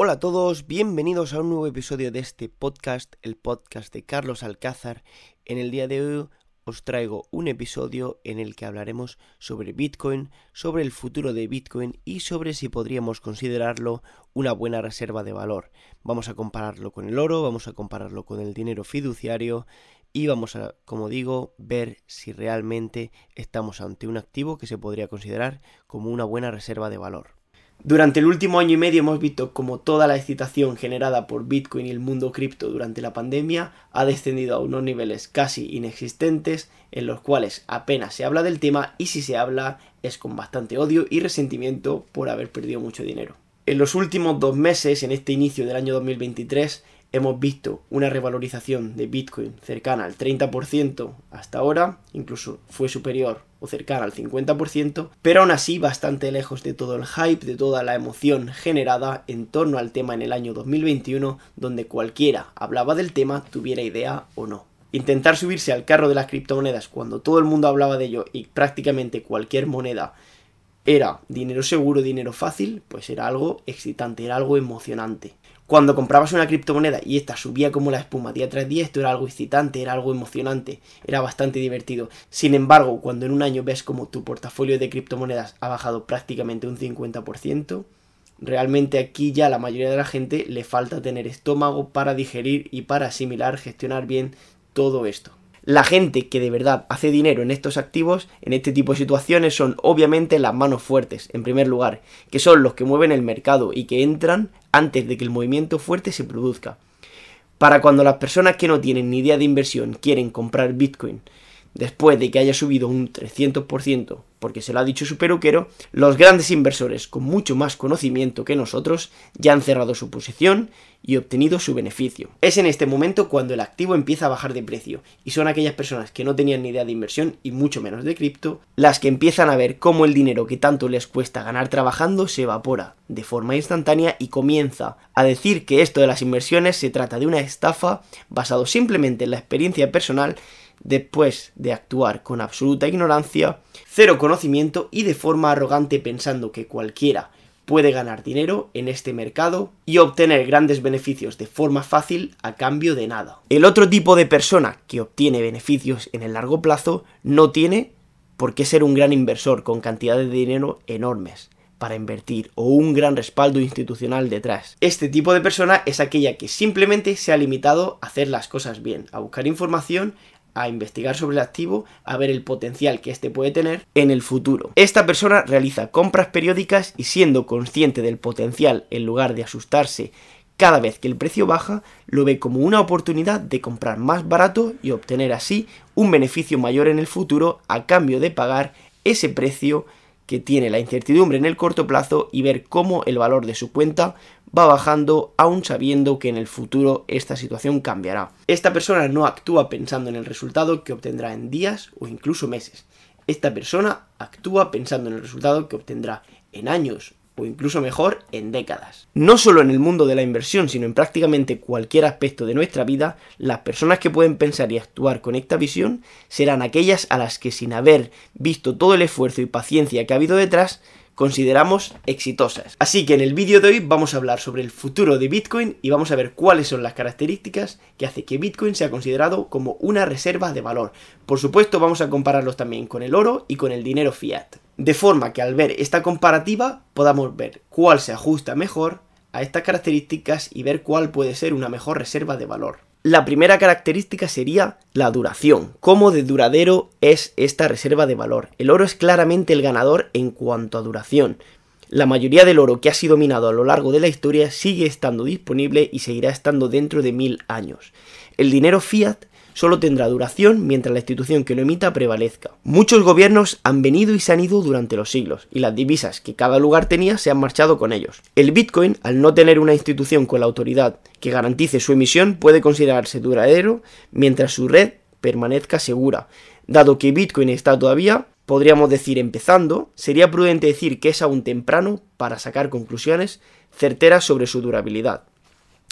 Hola a todos, bienvenidos a un nuevo episodio de este podcast, el podcast de Carlos Alcázar. En el día de hoy os traigo un episodio en el que hablaremos sobre Bitcoin, sobre el futuro de Bitcoin y sobre si podríamos considerarlo una buena reserva de valor. Vamos a compararlo con el oro, vamos a compararlo con el dinero fiduciario y vamos a, como digo, ver si realmente estamos ante un activo que se podría considerar como una buena reserva de valor. Durante el último año y medio hemos visto como toda la excitación generada por Bitcoin y el mundo cripto durante la pandemia ha descendido a unos niveles casi inexistentes en los cuales apenas se habla del tema y si se habla es con bastante odio y resentimiento por haber perdido mucho dinero. En los últimos dos meses, en este inicio del año 2023, hemos visto una revalorización de Bitcoin cercana al 30% hasta ahora, incluso fue superior o cercana al 50%, pero aún así bastante lejos de todo el hype, de toda la emoción generada en torno al tema en el año 2021, donde cualquiera hablaba del tema, tuviera idea o no. Intentar subirse al carro de las criptomonedas cuando todo el mundo hablaba de ello y prácticamente cualquier moneda era dinero seguro, dinero fácil, pues era algo excitante, era algo emocionante. Cuando comprabas una criptomoneda y esta subía como la espuma día tras día, esto era algo excitante, era algo emocionante, era bastante divertido. Sin embargo, cuando en un año ves como tu portafolio de criptomonedas ha bajado prácticamente un 50%, realmente aquí ya la mayoría de la gente le falta tener estómago para digerir y para asimilar, gestionar bien todo esto. La gente que de verdad hace dinero en estos activos, en este tipo de situaciones, son obviamente las manos fuertes, en primer lugar, que son los que mueven el mercado y que entran antes de que el movimiento fuerte se produzca. Para cuando las personas que no tienen ni idea de inversión quieren comprar Bitcoin después de que haya subido un 300%, porque se lo ha dicho su peruquero, los grandes inversores con mucho más conocimiento que nosotros ya han cerrado su posición y obtenido su beneficio. Es en este momento cuando el activo empieza a bajar de precio y son aquellas personas que no tenían ni idea de inversión y mucho menos de cripto las que empiezan a ver cómo el dinero que tanto les cuesta ganar trabajando se evapora de forma instantánea y comienza a decir que esto de las inversiones se trata de una estafa basado simplemente en la experiencia personal después de actuar con absoluta ignorancia, cero conocimiento y de forma arrogante pensando que cualquiera puede ganar dinero en este mercado y obtener grandes beneficios de forma fácil a cambio de nada. El otro tipo de persona que obtiene beneficios en el largo plazo no tiene por qué ser un gran inversor con cantidades de dinero enormes para invertir o un gran respaldo institucional detrás. Este tipo de persona es aquella que simplemente se ha limitado a hacer las cosas bien, a buscar información, a investigar sobre el activo, a ver el potencial que éste puede tener en el futuro. Esta persona realiza compras periódicas y siendo consciente del potencial en lugar de asustarse cada vez que el precio baja, lo ve como una oportunidad de comprar más barato y obtener así un beneficio mayor en el futuro a cambio de pagar ese precio que tiene la incertidumbre en el corto plazo y ver cómo el valor de su cuenta va bajando aún sabiendo que en el futuro esta situación cambiará. Esta persona no actúa pensando en el resultado que obtendrá en días o incluso meses. Esta persona actúa pensando en el resultado que obtendrá en años o incluso mejor en décadas. No solo en el mundo de la inversión, sino en prácticamente cualquier aspecto de nuestra vida, las personas que pueden pensar y actuar con esta visión serán aquellas a las que sin haber visto todo el esfuerzo y paciencia que ha habido detrás, consideramos exitosas. Así que en el vídeo de hoy vamos a hablar sobre el futuro de Bitcoin y vamos a ver cuáles son las características que hace que Bitcoin sea considerado como una reserva de valor. Por supuesto vamos a compararlos también con el oro y con el dinero fiat. De forma que al ver esta comparativa podamos ver cuál se ajusta mejor a estas características y ver cuál puede ser una mejor reserva de valor. La primera característica sería la duración. ¿Cómo de duradero es esta reserva de valor? El oro es claramente el ganador en cuanto a duración. La mayoría del oro que ha sido minado a lo largo de la historia sigue estando disponible y seguirá estando dentro de mil años. El dinero fiat solo tendrá duración mientras la institución que lo emita prevalezca. Muchos gobiernos han venido y se han ido durante los siglos, y las divisas que cada lugar tenía se han marchado con ellos. El Bitcoin, al no tener una institución con la autoridad que garantice su emisión, puede considerarse duradero mientras su red permanezca segura. Dado que Bitcoin está todavía, podríamos decir empezando, sería prudente decir que es aún temprano para sacar conclusiones certeras sobre su durabilidad.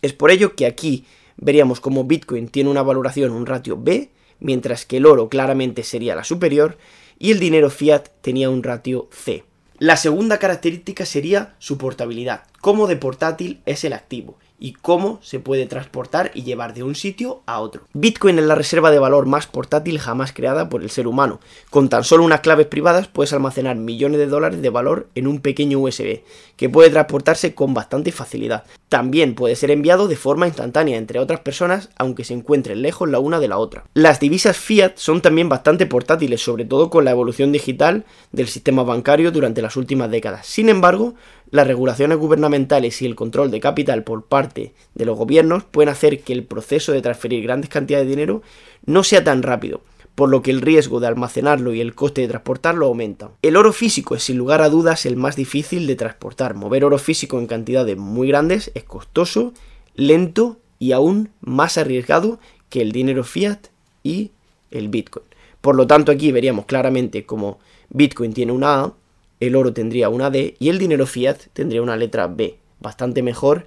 Es por ello que aquí veríamos como Bitcoin tiene una valoración, un ratio B, mientras que el oro claramente sería la superior, y el dinero fiat tenía un ratio C. La segunda característica sería su portabilidad. ¿Cómo de portátil es el activo? Y cómo se puede transportar y llevar de un sitio a otro. Bitcoin es la reserva de valor más portátil jamás creada por el ser humano. Con tan solo unas claves privadas puedes almacenar millones de dólares de valor en un pequeño USB, que puede transportarse con bastante facilidad. También puede ser enviado de forma instantánea entre otras personas, aunque se encuentren lejos la una de la otra. Las divisas fiat son también bastante portátiles, sobre todo con la evolución digital del sistema bancario durante las últimas décadas. Sin embargo, las regulaciones gubernamentales y el control de capital por parte de los gobiernos pueden hacer que el proceso de transferir grandes cantidades de dinero no sea tan rápido, por lo que el riesgo de almacenarlo y el coste de transportarlo aumentan. El oro físico es sin lugar a dudas el más difícil de transportar. Mover oro físico en cantidades muy grandes es costoso, lento y aún más arriesgado que el dinero fiat y el Bitcoin. Por lo tanto, aquí veríamos claramente cómo Bitcoin tiene una A el oro tendría una D y el dinero fiat tendría una letra B, bastante mejor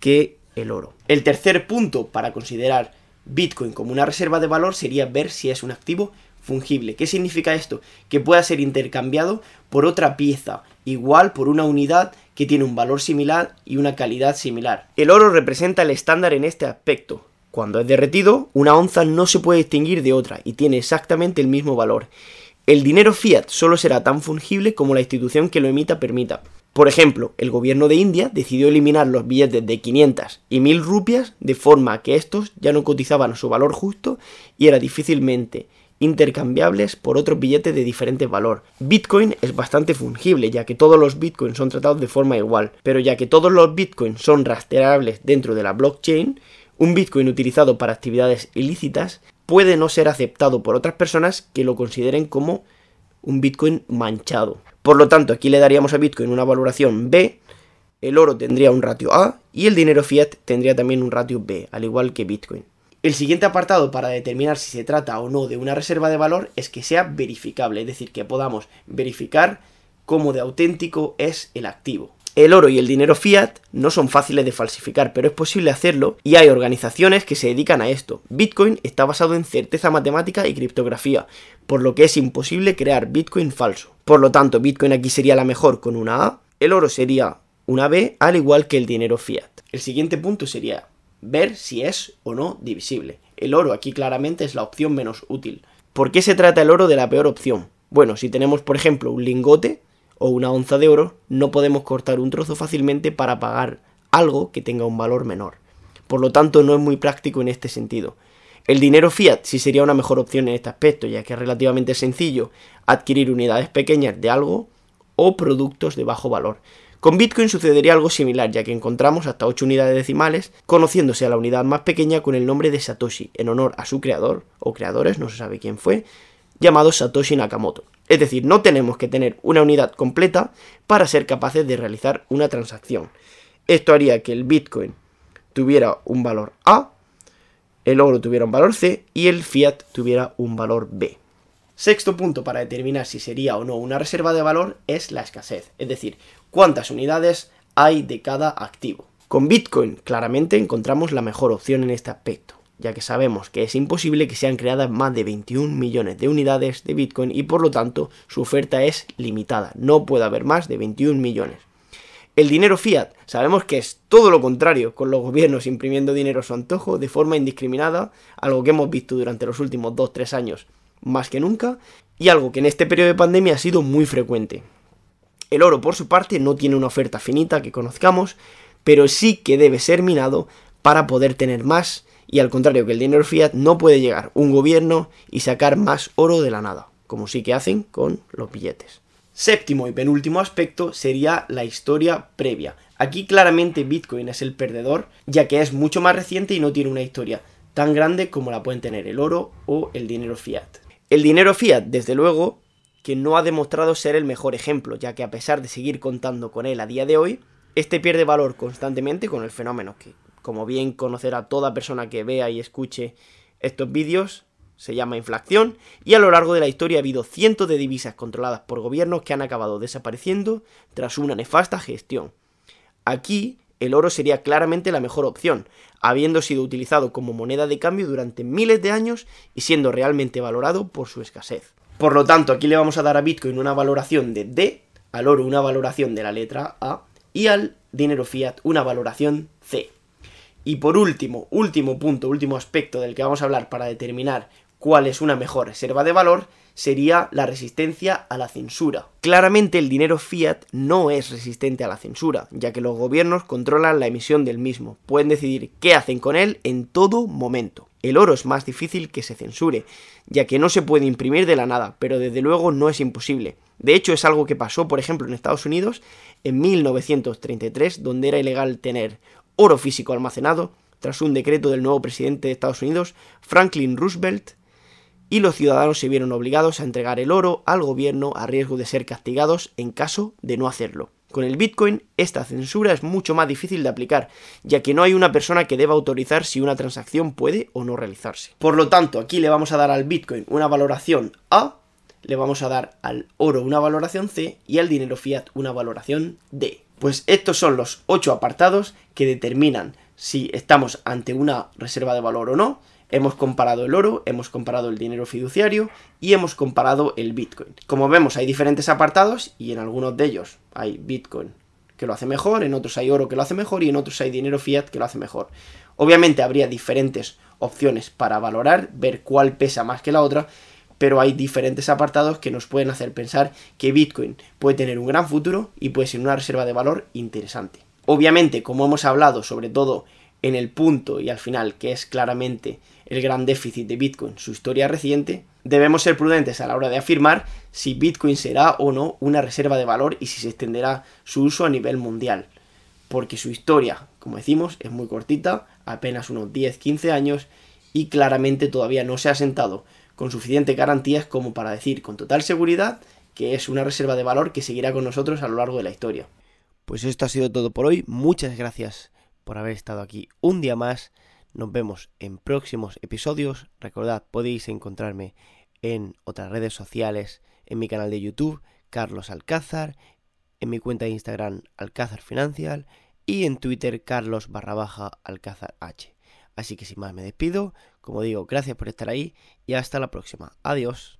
que el oro. El tercer punto para considerar Bitcoin como una reserva de valor sería ver si es un activo fungible. ¿Qué significa esto? Que pueda ser intercambiado por otra pieza, igual por una unidad que tiene un valor similar y una calidad similar. El oro representa el estándar en este aspecto. Cuando es derretido, una onza no se puede distinguir de otra y tiene exactamente el mismo valor. El dinero fiat solo será tan fungible como la institución que lo emita permita. Por ejemplo, el gobierno de India decidió eliminar los billetes de 500 y 1000 rupias de forma que estos ya no cotizaban su valor justo y eran difícilmente intercambiables por otros billetes de diferente valor. Bitcoin es bastante fungible ya que todos los bitcoins son tratados de forma igual, pero ya que todos los bitcoins son rastreables dentro de la blockchain, un bitcoin utilizado para actividades ilícitas puede no ser aceptado por otras personas que lo consideren como un Bitcoin manchado. Por lo tanto, aquí le daríamos a Bitcoin una valoración B, el oro tendría un ratio A y el dinero fiat tendría también un ratio B, al igual que Bitcoin. El siguiente apartado para determinar si se trata o no de una reserva de valor es que sea verificable, es decir, que podamos verificar cómo de auténtico es el activo. El oro y el dinero fiat no son fáciles de falsificar, pero es posible hacerlo y hay organizaciones que se dedican a esto. Bitcoin está basado en certeza matemática y criptografía, por lo que es imposible crear Bitcoin falso. Por lo tanto, Bitcoin aquí sería la mejor con una A, el oro sería una B, al igual que el dinero fiat. El siguiente punto sería ver si es o no divisible. El oro aquí claramente es la opción menos útil. ¿Por qué se trata el oro de la peor opción? Bueno, si tenemos por ejemplo un lingote, o una onza de oro, no podemos cortar un trozo fácilmente para pagar algo que tenga un valor menor. Por lo tanto, no es muy práctico en este sentido. El dinero fiat sí sería una mejor opción en este aspecto, ya que es relativamente sencillo adquirir unidades pequeñas de algo o productos de bajo valor. Con Bitcoin sucedería algo similar, ya que encontramos hasta 8 unidades decimales, conociéndose a la unidad más pequeña con el nombre de Satoshi, en honor a su creador, o creadores, no se sabe quién fue, llamado Satoshi Nakamoto. Es decir, no tenemos que tener una unidad completa para ser capaces de realizar una transacción. Esto haría que el Bitcoin tuviera un valor A, el oro tuviera un valor C y el fiat tuviera un valor B. Sexto punto para determinar si sería o no una reserva de valor es la escasez, es decir, cuántas unidades hay de cada activo. Con Bitcoin claramente encontramos la mejor opción en este aspecto ya que sabemos que es imposible que sean creadas más de 21 millones de unidades de Bitcoin y por lo tanto su oferta es limitada, no puede haber más de 21 millones. El dinero fiat sabemos que es todo lo contrario, con los gobiernos imprimiendo dinero a su antojo de forma indiscriminada, algo que hemos visto durante los últimos 2-3 años más que nunca, y algo que en este periodo de pandemia ha sido muy frecuente. El oro, por su parte, no tiene una oferta finita que conozcamos, pero sí que debe ser minado para poder tener más y al contrario que el dinero fiat no puede llegar un gobierno y sacar más oro de la nada, como sí que hacen con los billetes. Séptimo y penúltimo aspecto sería la historia previa. Aquí claramente Bitcoin es el perdedor, ya que es mucho más reciente y no tiene una historia tan grande como la pueden tener el oro o el dinero fiat. El dinero fiat, desde luego, que no ha demostrado ser el mejor ejemplo, ya que a pesar de seguir contando con él a día de hoy, este pierde valor constantemente con el fenómeno que como bien conocerá toda persona que vea y escuche estos vídeos, se llama inflación, y a lo largo de la historia ha habido cientos de divisas controladas por gobiernos que han acabado desapareciendo tras una nefasta gestión. Aquí, el oro sería claramente la mejor opción, habiendo sido utilizado como moneda de cambio durante miles de años y siendo realmente valorado por su escasez. Por lo tanto, aquí le vamos a dar a Bitcoin una valoración de D, al oro una valoración de la letra A y al dinero fiat una valoración C. Y por último, último punto, último aspecto del que vamos a hablar para determinar cuál es una mejor reserva de valor, sería la resistencia a la censura. Claramente el dinero fiat no es resistente a la censura, ya que los gobiernos controlan la emisión del mismo, pueden decidir qué hacen con él en todo momento. El oro es más difícil que se censure, ya que no se puede imprimir de la nada, pero desde luego no es imposible. De hecho, es algo que pasó, por ejemplo, en Estados Unidos en 1933, donde era ilegal tener oro físico almacenado, tras un decreto del nuevo presidente de Estados Unidos, Franklin Roosevelt, y los ciudadanos se vieron obligados a entregar el oro al gobierno a riesgo de ser castigados en caso de no hacerlo. Con el Bitcoin, esta censura es mucho más difícil de aplicar, ya que no hay una persona que deba autorizar si una transacción puede o no realizarse. Por lo tanto, aquí le vamos a dar al Bitcoin una valoración A, le vamos a dar al oro una valoración C y al dinero fiat una valoración D. Pues estos son los ocho apartados que determinan si estamos ante una reserva de valor o no, Hemos comparado el oro, hemos comparado el dinero fiduciario y hemos comparado el Bitcoin. Como vemos hay diferentes apartados y en algunos de ellos hay Bitcoin que lo hace mejor, en otros hay oro que lo hace mejor y en otros hay dinero fiat que lo hace mejor. Obviamente habría diferentes opciones para valorar, ver cuál pesa más que la otra, pero hay diferentes apartados que nos pueden hacer pensar que Bitcoin puede tener un gran futuro y puede ser una reserva de valor interesante. Obviamente, como hemos hablado sobre todo en el punto y al final, que es claramente el gran déficit de Bitcoin, su historia reciente, debemos ser prudentes a la hora de afirmar si Bitcoin será o no una reserva de valor y si se extenderá su uso a nivel mundial. Porque su historia, como decimos, es muy cortita, apenas unos 10-15 años, y claramente todavía no se ha sentado con suficientes garantías como para decir con total seguridad que es una reserva de valor que seguirá con nosotros a lo largo de la historia. Pues esto ha sido todo por hoy. Muchas gracias por haber estado aquí un día más. Nos vemos en próximos episodios. Recordad, podéis encontrarme en otras redes sociales, en mi canal de YouTube, Carlos Alcázar, en mi cuenta de Instagram, Alcázar Financial, y en Twitter, Carlos barra baja Alcázar H. Así que sin más me despido, como digo, gracias por estar ahí y hasta la próxima. Adiós.